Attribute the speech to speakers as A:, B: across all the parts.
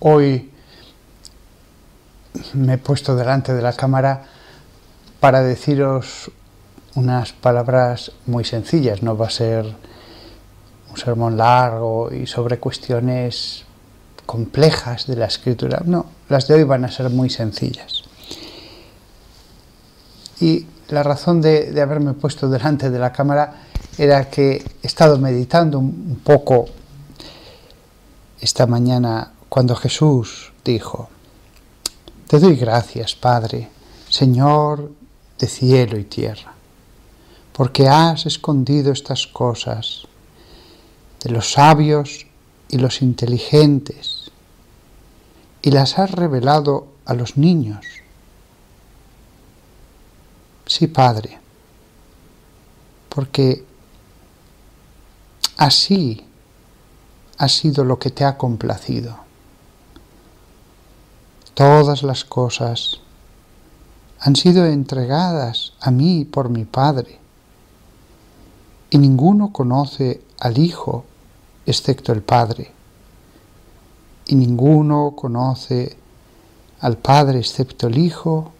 A: hoy me he puesto delante de la cámara para deciros unas palabras muy sencillas, no va a ser un sermón largo y sobre cuestiones complejas de la escritura, no, las de hoy van a ser muy sencillas. Y la razón de, haberme puesto delante de la cámara era que he estado meditando un poco esta mañana cuando Jesús dijo, Te doy gracias, Padre, Señor de cielo y tierra, porque has escondido estas cosas de los sabios y los inteligentes y las has revelado a los niños. Sí, Padre, porque así ha sido lo que te ha complacido. Todas las cosas han sido entregadas a mí por mi Padre, y ninguno conoce al Hijo excepto el Padre, y ninguno conoce al Padre excepto el Hijo,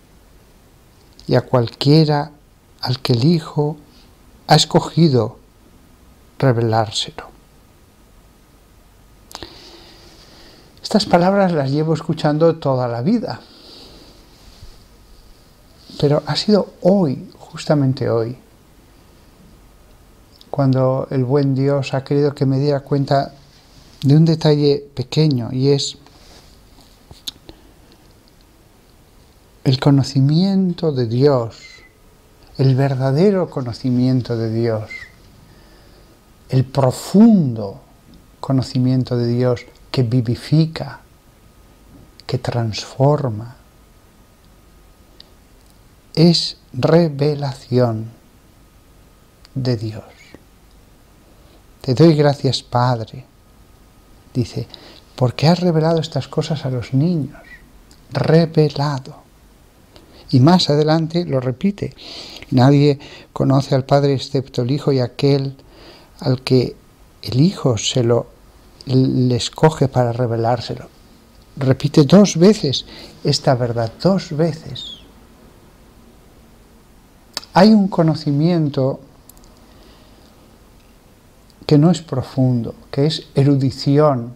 A: y a cualquiera al que el Hijo ha escogido revelárselo. Estas palabras las llevo escuchando toda la vida, pero ha sido hoy, justamente hoy, cuando el buen Dios ha querido que me diera cuenta de un detalle pequeño y es el conocimiento de Dios, el verdadero conocimiento de Dios, el profundo conocimiento de Dios que vivifica, que transforma. Es revelación de Dios. Te doy gracias, Padre, dice, porque has revelado estas cosas a los niños. Revelado. Y más adelante lo repite, nadie conoce al Padre excepto el Hijo y aquel al que el Hijo se lo le escoge para revelárselo. Repite dos veces esta verdad, dos veces. Hay un conocimiento que no es profundo, que es erudición,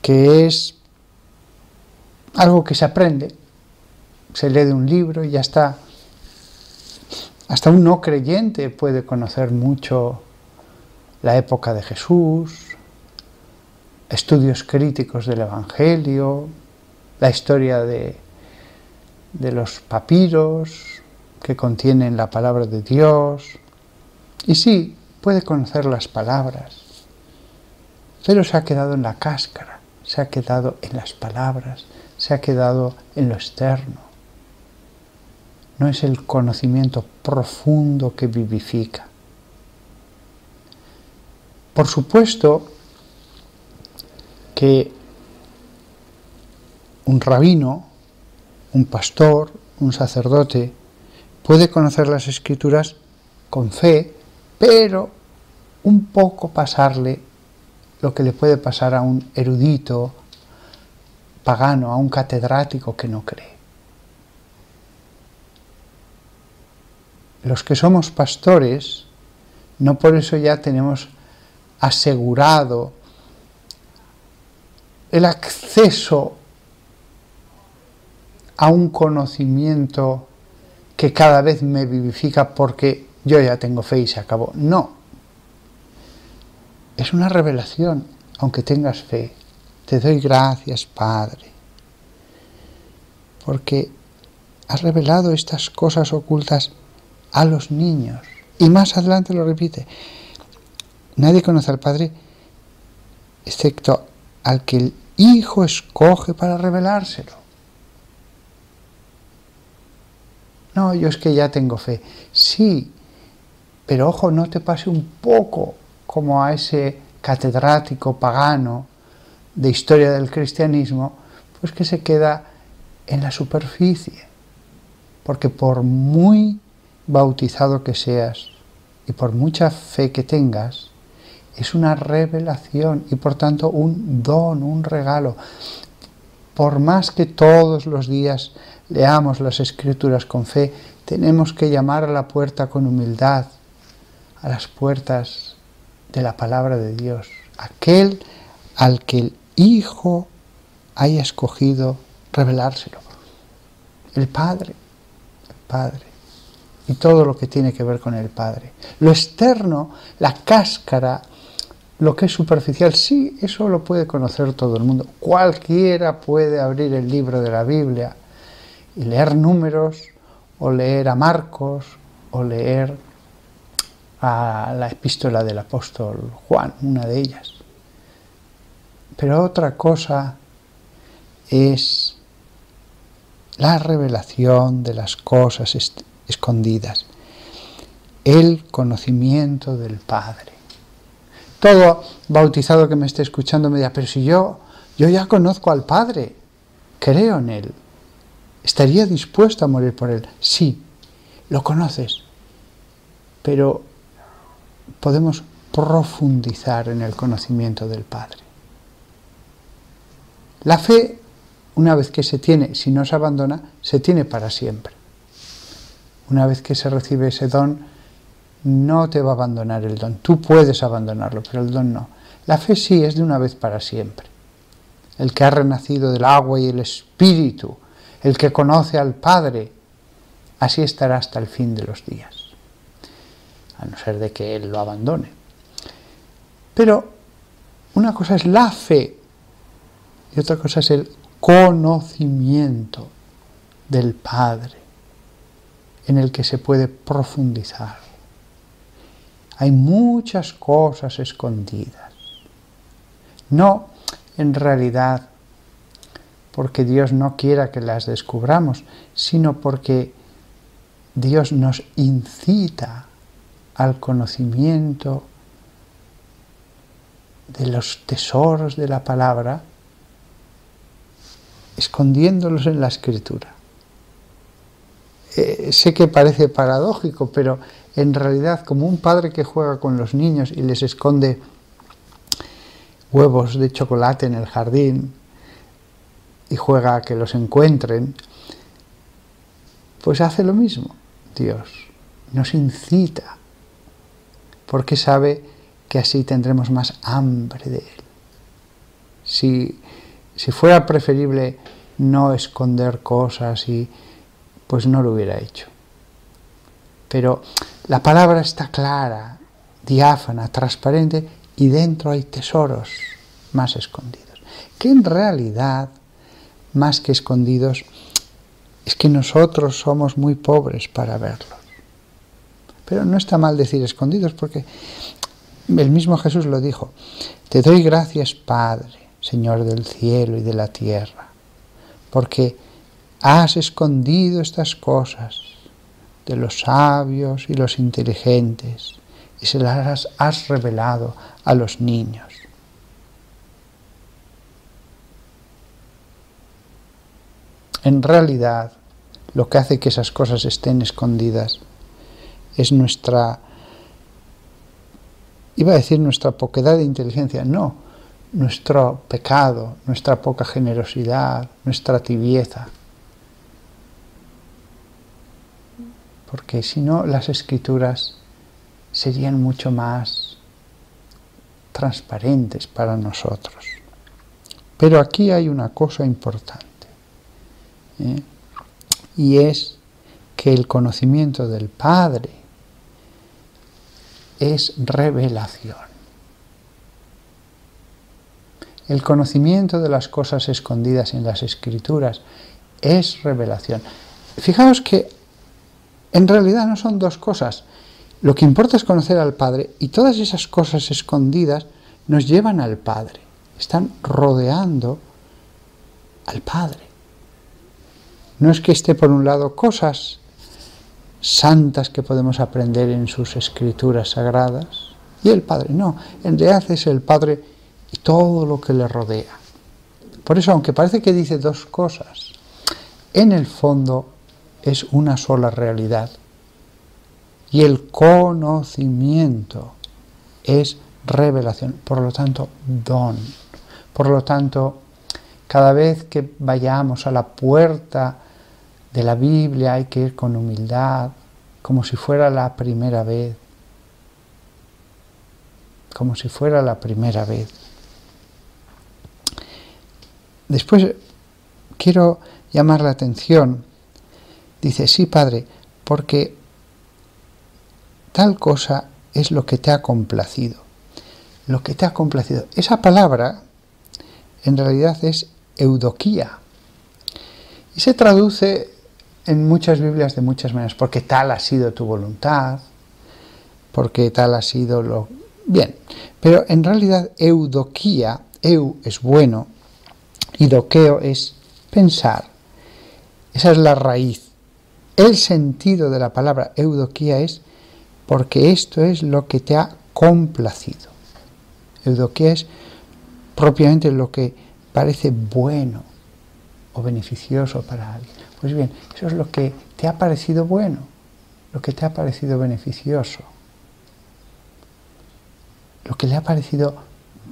A: que es algo que se aprende, se lee de un libro y ya está. Hasta un no creyente puede conocer mucho la época de Jesús, estudios críticos del Evangelio, la historia de, de los papiros que contienen la palabra de Dios. Y sí, puede conocer las palabras, pero se ha quedado en la cáscara, se ha quedado en las palabras, se ha quedado en lo externo. No es el conocimiento profundo que vivifica. Por supuesto, que un rabino, un pastor, un sacerdote puede conocer las escrituras con fe, pero un poco pasarle lo que le puede pasar a un erudito pagano, a un catedrático que no cree. Los que somos pastores, no por eso ya tenemos asegurado el acceso a un conocimiento que cada vez me vivifica porque yo ya tengo fe y se acabó. No. Es una revelación, aunque tengas fe. Te doy gracias, Padre, porque has revelado estas cosas ocultas a los niños. Y más adelante lo repite. Nadie conoce al Padre excepto al que Hijo escoge para revelárselo. No, yo es que ya tengo fe. Sí, pero ojo, no te pase un poco como a ese catedrático pagano de historia del cristianismo, pues que se queda en la superficie. Porque por muy bautizado que seas y por mucha fe que tengas, es una revelación y por tanto un don, un regalo. Por más que todos los días leamos las escrituras con fe, tenemos que llamar a la puerta con humildad, a las puertas de la palabra de Dios, aquel al que el Hijo haya escogido revelárselo. El Padre, el Padre. Y todo lo que tiene que ver con el Padre. Lo externo, la cáscara, lo que es superficial, sí, eso lo puede conocer todo el mundo. Cualquiera puede abrir el libro de la Biblia y leer números, o leer a Marcos, o leer a la epístola del apóstol Juan, una de ellas. Pero otra cosa es la revelación de las cosas escondidas, el conocimiento del Padre. Todo bautizado que me esté escuchando me diga, pero si yo, yo ya conozco al Padre, creo en Él, estaría dispuesto a morir por Él. Sí, lo conoces, pero podemos profundizar en el conocimiento del Padre. La fe, una vez que se tiene, si no se abandona, se tiene para siempre. Una vez que se recibe ese don, no te va a abandonar el don. Tú puedes abandonarlo, pero el don no. La fe sí es de una vez para siempre. El que ha renacido del agua y el espíritu, el que conoce al Padre, así estará hasta el fin de los días, a no ser de que Él lo abandone. Pero una cosa es la fe y otra cosa es el conocimiento del Padre en el que se puede profundizar. Hay muchas cosas escondidas. No en realidad porque Dios no quiera que las descubramos, sino porque Dios nos incita al conocimiento de los tesoros de la palabra escondiéndolos en la escritura. Eh, sé que parece paradójico, pero en realidad como un padre que juega con los niños y les esconde huevos de chocolate en el jardín y juega a que los encuentren, pues hace lo mismo. Dios nos incita, porque sabe que así tendremos más hambre de Él. Si fuera preferible no esconder cosas y pues no lo hubiera hecho. Pero la palabra está clara, diáfana, transparente y dentro hay tesoros más escondidos. Que en realidad, más que escondidos, es que nosotros somos muy pobres para verlos. Pero no está mal decir escondidos porque el mismo Jesús lo dijo. Te doy gracias, Padre Señor del cielo y de la tierra, porque has escondido estas cosas de los sabios y los inteligentes y se las has revelado a los niños. En realidad, lo que hace que esas cosas estén escondidas es nuestra, iba a decir nuestra poquedad de inteligencia, no, nuestro pecado, nuestra poca generosidad, nuestra tibieza. Porque si no, las escrituras serían mucho más transparentes para nosotros. Pero aquí hay una cosa importante, ¿eh? y es que el conocimiento del Padre es revelación. El conocimiento de las cosas escondidas en las escrituras es revelación. Fijaos que en realidad no son dos cosas. Lo que importa es conocer al Padre y todas esas cosas escondidas nos llevan al Padre. Están rodeando al Padre. No es que esté por un lado cosas santas que podemos aprender en sus escrituras sagradas y el Padre, no, en realidad es el Padre y todo lo que le rodea. Por eso, aunque parece que dice dos cosas, en el fondo es una sola realidad. Y el conocimiento es revelación, por lo tanto, don. Por lo tanto, cada vez que vayamos a la puerta de la Biblia hay que ir con humildad, como si fuera la primera vez. Como si fuera la primera vez. Después quiero llamar la atención. Dice, sí, Padre, porque tal cosa es lo que te ha complacido. Lo que te ha complacido. Esa palabra en realidad es eudoquía. Y se traduce en muchas Biblias de muchas maneras, porque tal ha sido tu voluntad, porque tal ha sido lo... Bien, pero en realidad eudoquía, eu es bueno, y doqueo es pensar. Esa es la raíz. El sentido de la palabra eudoquía es porque esto es lo que te ha complacido. Eudoquía es propiamente lo que parece bueno o beneficioso para alguien. Pues bien, eso es lo que te ha parecido bueno, lo que te ha parecido beneficioso, lo que le ha parecido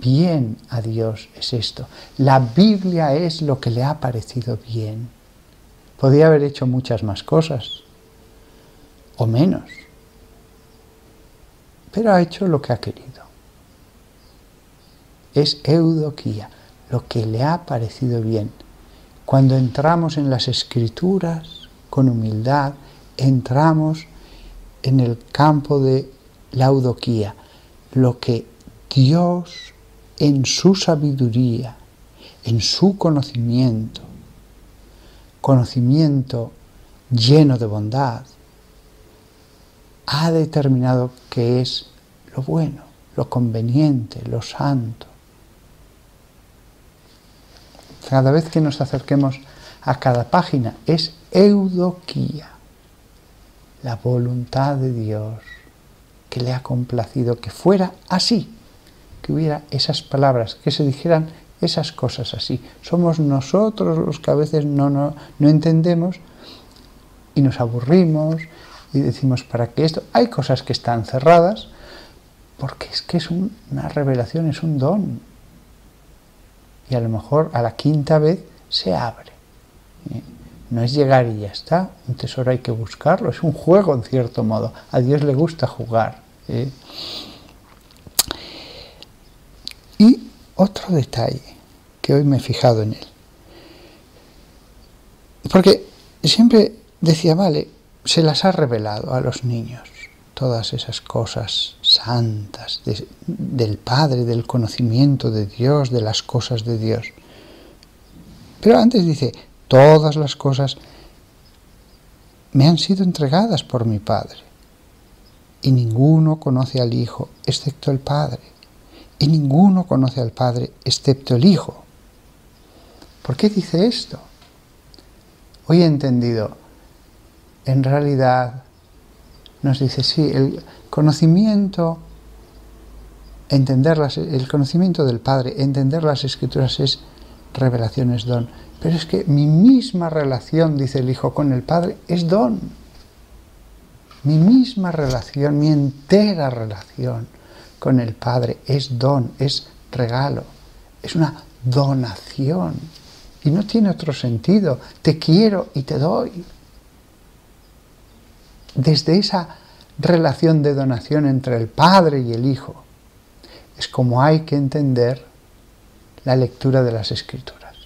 A: bien a Dios es esto. La Biblia es lo que le ha parecido bien. Podía haber hecho muchas más cosas, o menos, pero ha hecho lo que ha querido. Es eudoquía lo que le ha parecido bien. Cuando entramos en las escrituras con humildad, entramos en el campo de la eudoquía, lo que Dios en su sabiduría, en su conocimiento, conocimiento lleno de bondad, ha determinado que es lo bueno, lo conveniente, lo santo. Cada vez que nos acerquemos a cada página es eudoquía, la voluntad de Dios que le ha complacido que fuera así, que hubiera esas palabras, que se dijeran esas cosas así. Somos nosotros los que a veces no, no, no entendemos y nos aburrimos y decimos, ¿para qué esto? Hay cosas que están cerradas porque es que es una revelación, es un don y a lo mejor a la quinta vez se abre. ¿eh? No es llegar y ya está, un tesoro hay que buscarlo, es un juego en cierto modo, a Dios le gusta jugar. ¿eh? Y otro detalle que hoy me he fijado en él, porque siempre decía, vale, se las ha revelado a los niños, todas esas cosas santas del Padre, del conocimiento de Dios, de las cosas de Dios. Pero antes dice, todas las cosas me han sido entregadas por mi Padre. Y ninguno conoce al Hijo excepto el Padre. Y ninguno conoce al Padre excepto el Hijo. ¿Por qué dice esto? Hoy he entendido, en realidad nos dice, sí, el conocimiento, entender el conocimiento del Padre, entender las escrituras es revelación, es don. Pero es que mi misma relación, dice el Hijo, con el Padre es don. Mi misma relación, mi entera relación con el Padre es don, es regalo, es una donación. Y no tiene otro sentido. Te quiero y te doy desde esa relación de donación entre el Padre y el Hijo, es como hay que entender la lectura de las Escrituras.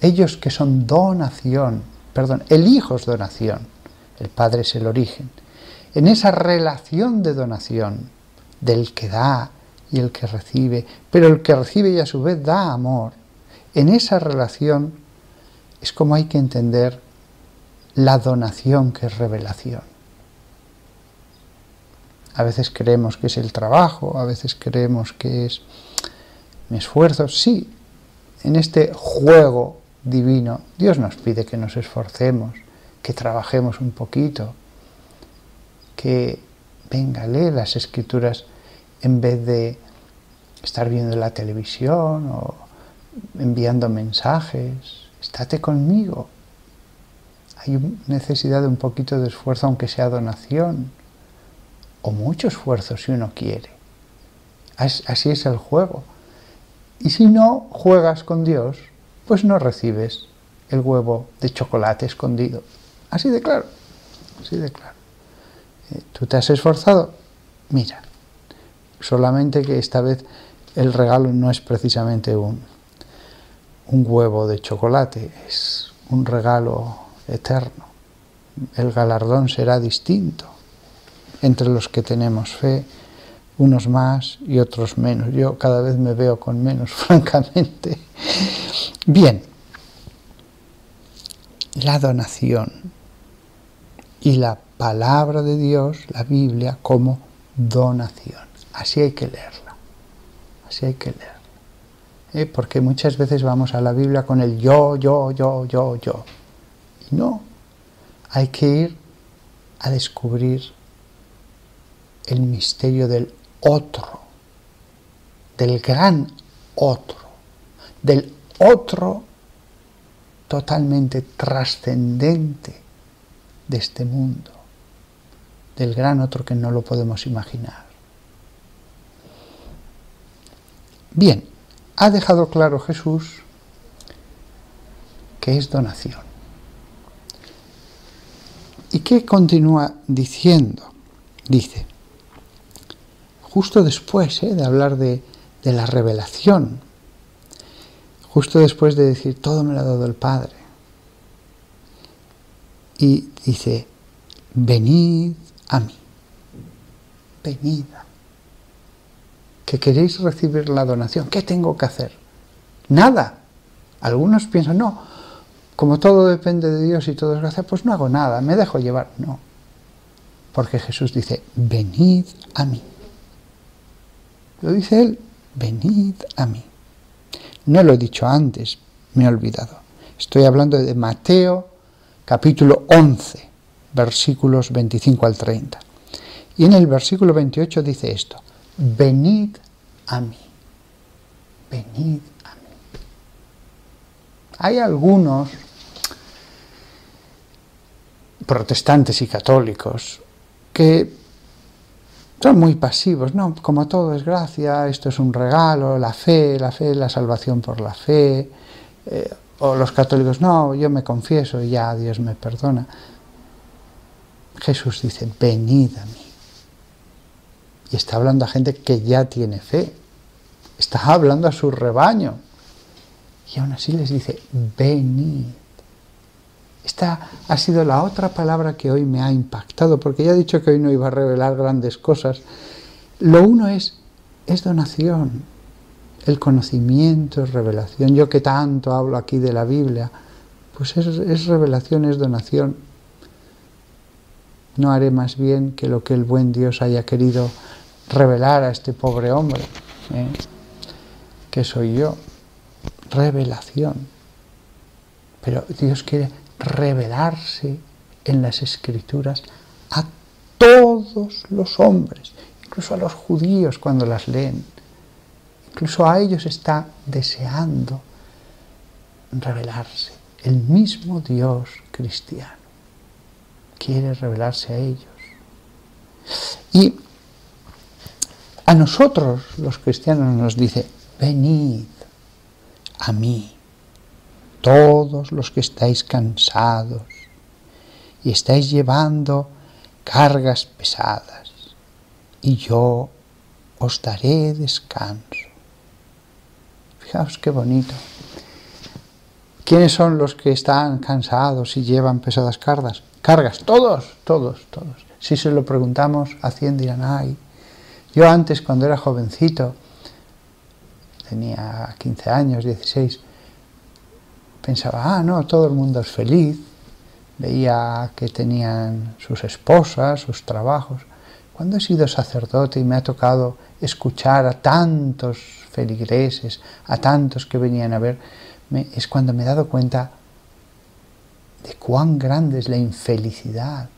A: Ellos que son donación, perdón, el Hijo es donación, el Padre es el origen. En esa relación de donación del que da y el que recibe, pero el que recibe y a su vez da amor, en esa relación es como hay que entender la donación que es revelación. A veces creemos que es el trabajo, a veces creemos que es mi esfuerzo. Sí, en este juego divino Dios nos pide que nos esforcemos, que trabajemos un poquito, que venga, lee las escrituras en vez de estar viendo la televisión o enviando mensajes. Estate conmigo, hay necesidad de un poquito de esfuerzo, aunque sea donación, o mucho esfuerzo si uno quiere. Así es el juego. Y si no juegas con Dios, pues no recibes el huevo de chocolate escondido. Así de claro, así de claro. Eh, ¿Tú te has esforzado? Mira, solamente que esta vez el regalo no es precisamente un, un huevo de chocolate, es un regalo eterno. El galardón será distinto entre los que tenemos fe, unos más y otros menos. Yo cada vez me veo con menos, francamente. Bien, la donación y la palabra de Dios, la Biblia, como donación. Así hay que leerla. Así hay que leerla. ¿Eh? Porque muchas veces vamos a la Biblia con el yo, yo, yo, yo, yo. Y no. Hay que ir a descubrir el misterio del otro, del gran otro, del otro totalmente trascendente de este mundo, del gran otro que no lo podemos imaginar. Bien, ha dejado claro Jesús que es donación. ¿Y qué continúa diciendo? Dice, justo después ¿eh? de hablar de, de la revelación, justo después de decir, todo me lo ha dado el Padre. Y dice, venid a mí, venid. Que queréis recibir la donación, ¿qué tengo que hacer? Nada. Algunos piensan, no, como todo depende de Dios y todo es gracia, pues no hago nada, me dejo llevar. No. Porque Jesús dice, venid a mí. Lo dice él, venid a mí. No lo he dicho antes, me he olvidado. Estoy hablando de Mateo capítulo 11, versículos 25 al 30. Y en el versículo 28 dice esto, venid a mí, venid a mí. Hay algunos protestantes y católicos que son muy pasivos, no, como todo es gracia, esto es un regalo, la fe, la fe, la salvación por la fe, eh, o los católicos, no, yo me confieso y ya Dios me perdona. Jesús dice, venid a mí. Está hablando a gente que ya tiene fe, está hablando a su rebaño. Y aún así les dice, venid. Esta ha sido la otra palabra que hoy me ha impactado, porque ya he dicho que hoy no iba a revelar grandes cosas. Lo uno es, es donación, el conocimiento es revelación. Yo que tanto hablo aquí de la Biblia, pues es, es revelación, es donación. No haré más bien que lo que el buen Dios haya querido revelar a este pobre hombre, ¿eh? que soy yo. Revelación. Pero Dios quiere revelarse en las escrituras a todos los hombres, incluso a los judíos cuando las leen. Incluso a ellos está deseando revelarse. El mismo Dios cristiano quiere revelarse a ellos. Y a nosotros los cristianos nos dice, venid a mí todos los que estáis cansados y estáis llevando cargas pesadas, y yo os daré descanso. Fijaos qué bonito. ¿Quiénes son los que están cansados y llevan pesadas cargas? Cargas, todos, todos, todos. Si se lo preguntamos a cien dirán, ay, yo antes cuando era jovencito, tenía 15 años, 16, pensaba, ah, no, todo el mundo es feliz, veía que tenían sus esposas, sus trabajos. Cuando he sido sacerdote y me ha tocado escuchar a tantos feligreses, a tantos que venían a ver, es cuando me he dado cuenta de cuán grande es la infelicidad,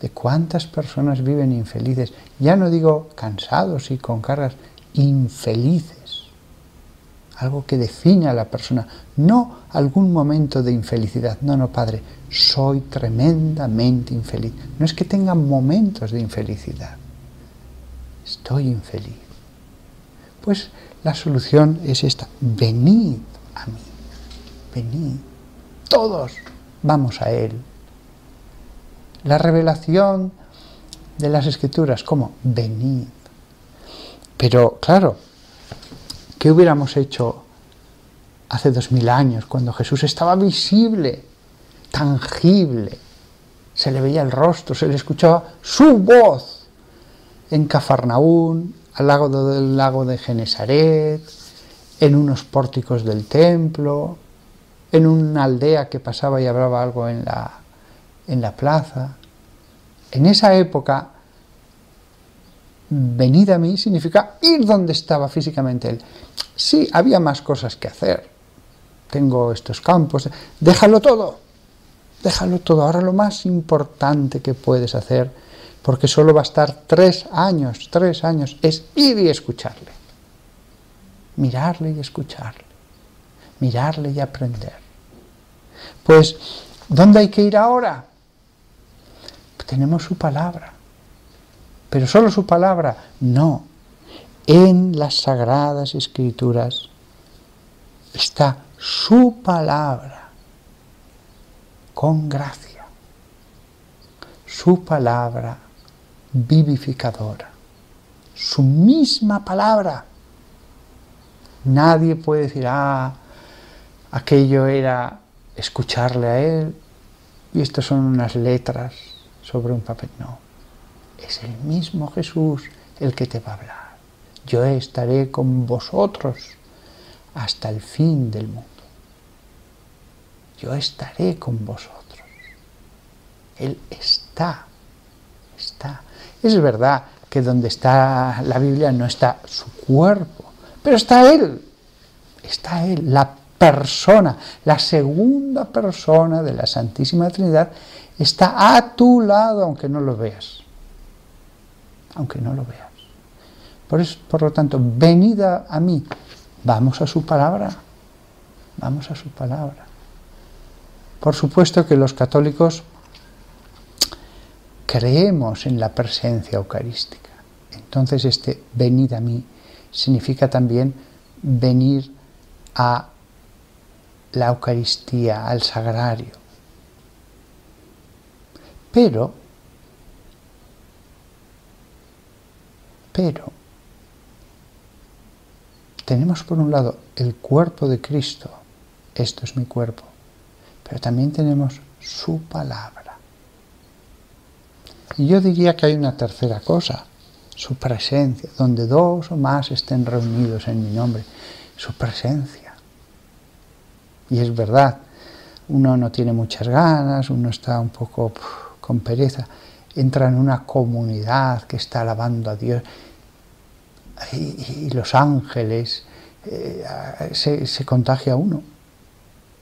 A: de cuántas personas viven infelices. Ya no digo cansados y con cargas, infelices algo que define a la persona, no algún momento de infelicidad. No, no, Padre, soy tremendamente infeliz. No es que tenga momentos de infelicidad, estoy infeliz. Pues la solución es esta, venid a mí, venid, todos vamos a Él. La revelación de las escrituras, como venid. Pero claro, ¿qué hubiéramos hecho hace dos mil años cuando Jesús estaba visible, tangible? Se le veía el rostro, se le escuchaba su voz en Cafarnaún, al lado del lago de Genesaret, en unos pórticos del templo, en una aldea que pasaba y hablaba algo en la, en la plaza. En esa época, venir a mí significa ir donde estaba físicamente él. Sí, había más cosas que hacer. Tengo estos campos. Déjalo todo. Déjalo todo. Ahora lo más importante que puedes hacer, porque solo va a estar tres años, tres años, es ir y escucharle. Mirarle y escucharle. Mirarle y aprender. Pues, ¿dónde hay que ir ahora? Tenemos su palabra. Pero solo su palabra, no. En las sagradas escrituras está su palabra con gracia. Su palabra vivificadora. Su misma palabra. Nadie puede decir, ah, aquello era escucharle a él y estas son unas letras sobre un papel. No, es el mismo Jesús el que te va a hablar. Yo estaré con vosotros hasta el fin del mundo. Yo estaré con vosotros. Él está, está. Es verdad que donde está la Biblia no está su cuerpo, pero está Él. Está Él, la persona, la segunda persona de la Santísima Trinidad está a tu lado aunque no lo veas. Aunque no lo veas. Por, eso, por lo tanto, venida a mí, vamos a su palabra, vamos a su palabra. Por supuesto que los católicos creemos en la presencia eucarística. Entonces este venid a mí significa también venir a la Eucaristía, al sagrario. Pero, pero, tenemos por un lado el cuerpo de Cristo, esto es mi cuerpo, pero también tenemos su palabra. Y yo diría que hay una tercera cosa, su presencia, donde dos o más estén reunidos en mi nombre, su presencia. Y es verdad, uno no tiene muchas ganas, uno está un poco con pereza, entra en una comunidad que está alabando a Dios y, los ángeles, eh, se, contagia uno,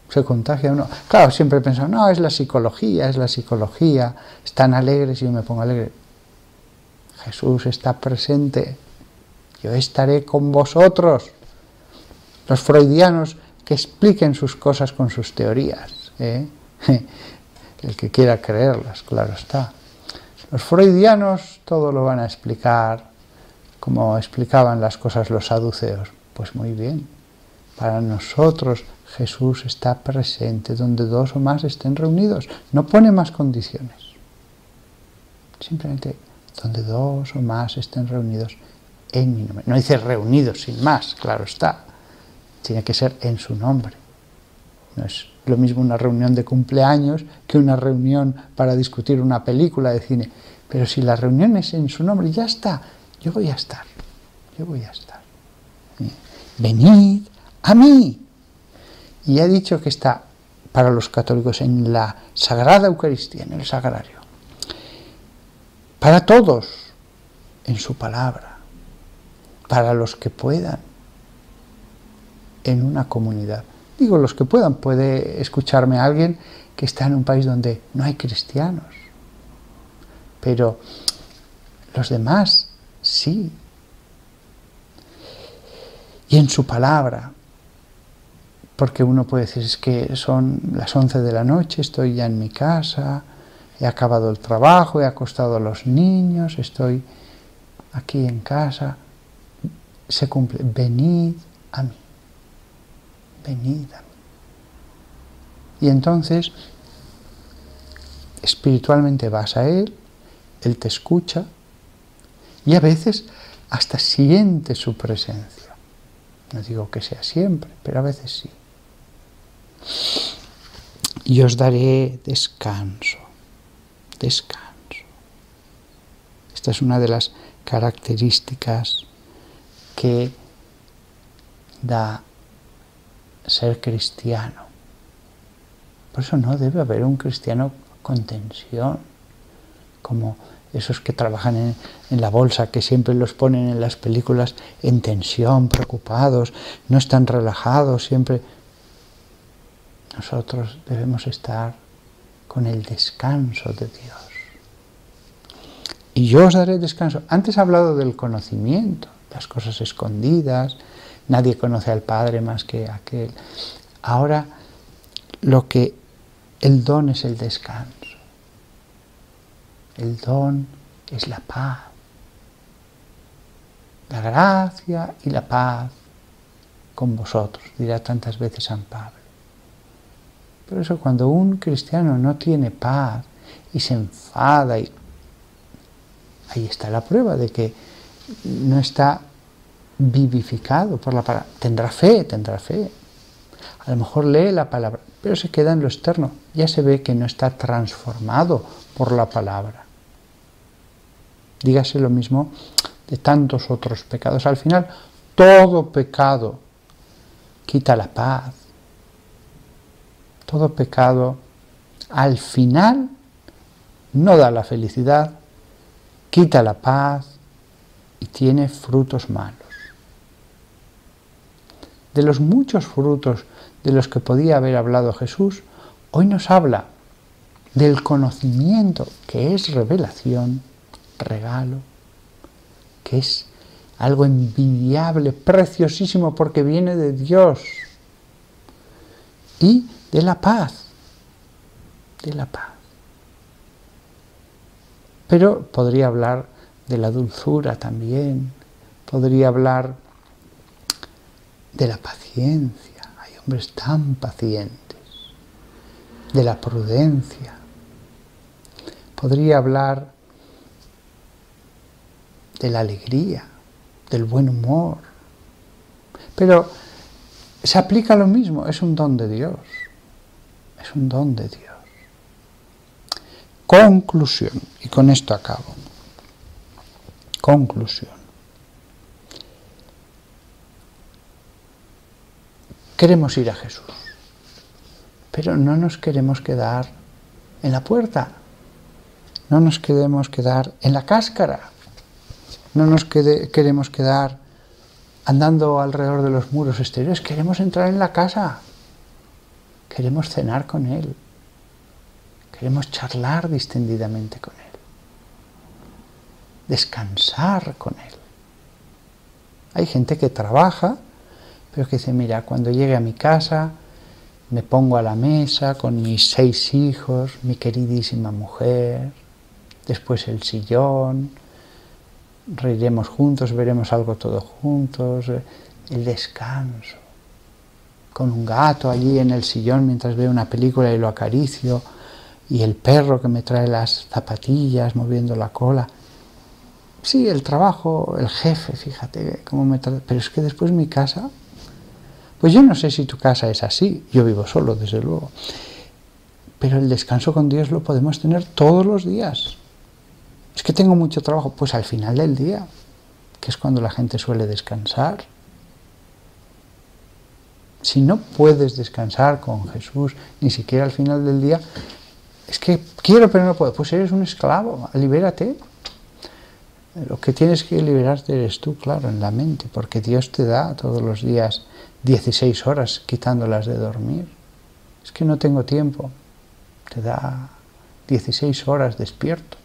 A: se contagia uno. Claro, siempre he pensado, no, es la psicología, es la psicología, están alegres y yo me pongo alegre. Jesús está presente, yo estaré con vosotros. Los freudianos que expliquen sus cosas con sus teorías. ¿eh? El que quiera creerlas, claro está. Los freudianos todo lo van a explicar como explicaban las cosas los saduceos. Pues muy bien, para nosotros Jesús está presente donde dos o más estén reunidos. No pone más condiciones. Simplemente donde dos o más estén reunidos en mi nombre. No dice reunidos sin más, claro está. Tiene que ser en su nombre. No es lo mismo una reunión de cumpleaños que una reunión para discutir una película de cine. Pero si la reunión es en su nombre, ya está, yo voy a estar, yo voy a estar. Venid a mí. Y ha dicho que está para los católicos en la Sagrada Eucaristía, en el Sagrario. Para todos, en su palabra. Para los que puedan, en una comunidad. Digo, los que puedan, puede escucharme alguien que está en un país donde no hay cristianos. Pero los demás sí. Y en su palabra, porque uno puede decir, es que son las 11 de la noche, estoy ya en mi casa, he acabado el trabajo, he acostado a los niños, estoy aquí en casa. se cumple, venid a mí, venid. Y entonces, espiritualmente vas a Él, Él te escucha y a veces hasta siente su presencia. No digo que sea siempre, pero a veces sí. Y os daré descanso, descanso. Esta es una de las características que da ser cristiano. Por eso no debe haber un cristiano con tensión, como esos que trabajan en, en, la bolsa, que siempre los ponen en las películas en tensión, preocupados, no están relajados, siempre. Nosotros debemos estar con el descanso de Dios. Y yo os daré descanso. Antes he hablado del conocimiento, las cosas escondidas, nadie conoce al Padre más que aquel. Ahora lo que el don es el descanso. El don es la paz. La gracia y la paz con vosotros, dirá tantas veces San Pablo. Por eso cuando un cristiano no tiene paz y se enfada, y ahí está la prueba de que no está vivificado por la palabra. Tendrá fe, tendrá fe. A lo mejor lee la palabra, pero se queda en lo externo. Ya se ve que no está transformado por la palabra. Dígase lo mismo de tantos otros pecados. Al final, todo pecado quita la paz. Todo pecado, al final, no da la felicidad, quita la paz y tiene frutos malos. De los muchos frutos de los que podía haber hablado Jesús, hoy nos habla del conocimiento que es revelación regalo, que es algo envidiable, preciosísimo, porque viene de Dios. Y de la paz, de la paz. Pero podría hablar de la dulzura también, podría hablar de la paciencia, hay hombres tan pacientes, de la prudencia, podría hablar de la alegría, del buen humor. Pero se aplica lo mismo, es un don de Dios, es un don de Dios. Conclusión, y con esto acabo. Conclusión. Queremos ir a Jesús, pero no nos queremos quedar en la puerta, no nos queremos quedar en la cáscara, no nos queremos quedar andando alrededor de los muros exteriores, queremos entrar en la casa, queremos cenar con Él, queremos charlar distendidamente con Él, descansar con Él. Hay gente que trabaja, pero que dice, mira, cuando llegue a mi casa, me pongo a la mesa con mis seis hijos, mi queridísima mujer, después el sillón, reiremos juntos, veremos algo todos juntos, eh, el descanso, con un gato allí en el sillón mientras veo una película y lo acaricio, y el perro que me trae las zapatillas moviendo la cola. Sí, el trabajo, el jefe, fíjate cómo me trata, pero es que después mi casa, pues yo no sé si tu casa es así, yo vivo solo, desde luego, pero el descanso con Dios lo podemos tener todos los días. Es que tengo mucho trabajo. Pues al final del día, que es cuando la gente suele descansar. Si no puedes descansar con Jesús, ni siquiera al final del día, es que quiero pero no puedo. Pues eres un esclavo, libérate. Lo que tienes que liberarte eres tú, claro, en la mente, porque Dios te da todos los días 16 horas quitándolas de dormir. Es que no tengo tiempo. Te da 16 horas despierto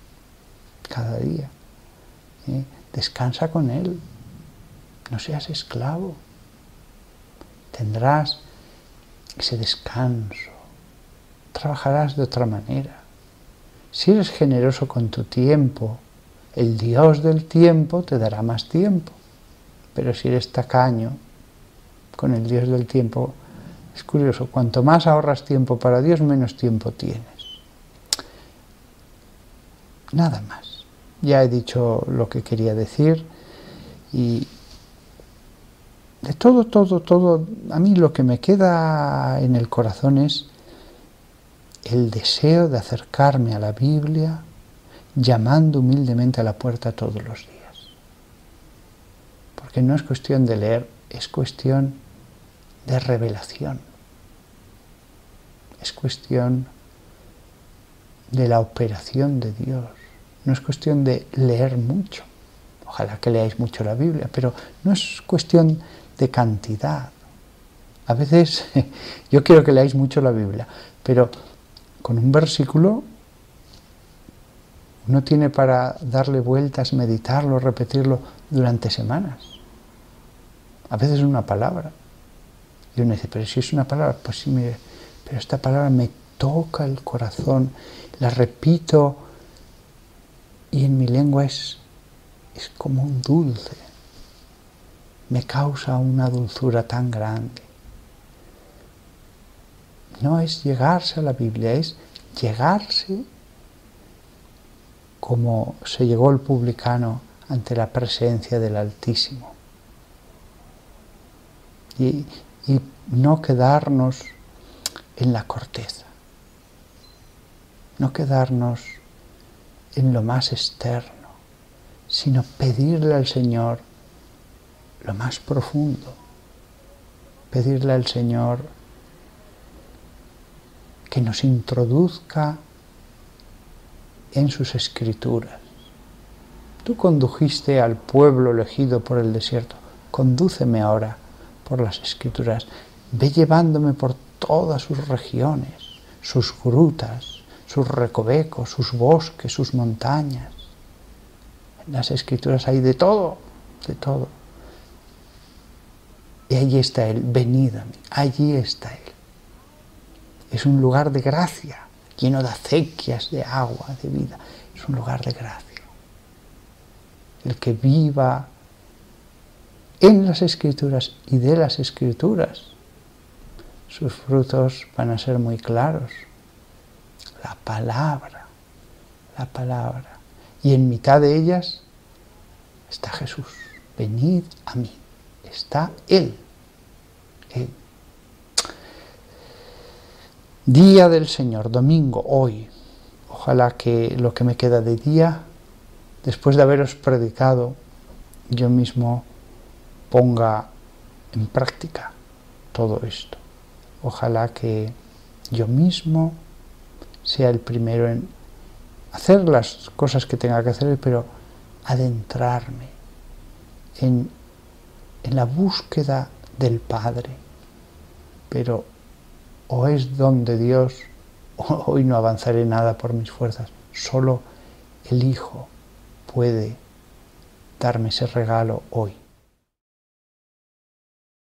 A: cada día. ¿eh? Descansa con Él. No seas esclavo. Tendrás ese descanso. Trabajarás de otra manera. Si eres generoso con tu tiempo, el Dios del tiempo te dará más tiempo. pero si eres tacaño con el Dios del tiempo, es curioso, cuanto más ahorras tiempo para Dios, menos tiempo tienes. Nada más. Ya he dicho lo que quería decir y de todo, todo, todo, a mí lo que me queda en el corazón es el deseo de acercarme a la Biblia llamando humildemente a la puerta todos los días. Porque no es cuestión de leer, es cuestión de revelación. Es cuestión de la operación de Dios. No es cuestión de leer mucho. Ojalá que leáis mucho la Biblia, pero no es cuestión de cantidad. A veces yo quiero que leáis mucho la Biblia, pero con un versículo uno tiene para darle vueltas, meditarlo, repetirlo durante semanas. A veces una palabra. Y uno dice, pero si es una palabra, pues sí, mire, pero esta palabra me toca el corazón, la repito y en mi lengua es, es como un dulce me causa una dulzura tan grande. No es llegarse a la Biblia, es llegarse como se llegó el publicano ante la presencia del Altísimo. Y, y no quedarnos en la corteza, no quedarnos en lo más externo, sino pedirle al Señor lo más profundo, pedirle al Señor que nos introduzca en sus escrituras. Tú condujiste al pueblo elegido por el desierto, condúceme ahora por las escrituras, ve llevándome por todas sus regiones, sus grutas, sus recovecos, sus bosques, sus montañas. En las escrituras hay de todo, de todo. Y allí está Él, venid a mí, allí está Él. Es un lugar de gracia, lleno de acequias de agua, de vida. Es un lugar de gracia. El que viva en las escrituras y de las escrituras, sus frutos van a ser muy claros. La palabra, la palabra. Y en mitad de ellas está Jesús. Venid a mí está Él. Día del Señor, domingo, hoy. Ojalá que lo que me queda de día, después de haberos predicado, yo mismo ponga en práctica todo esto. Ojalá que yo mismo sea el primero en hacer las cosas que tenga que hacer, pero adentrarme en en la búsqueda del Padre. Pero o es don de Dios, o hoy no avanzaré nada por mis fuerzas. Solo el Hijo puede darme ese regalo hoy.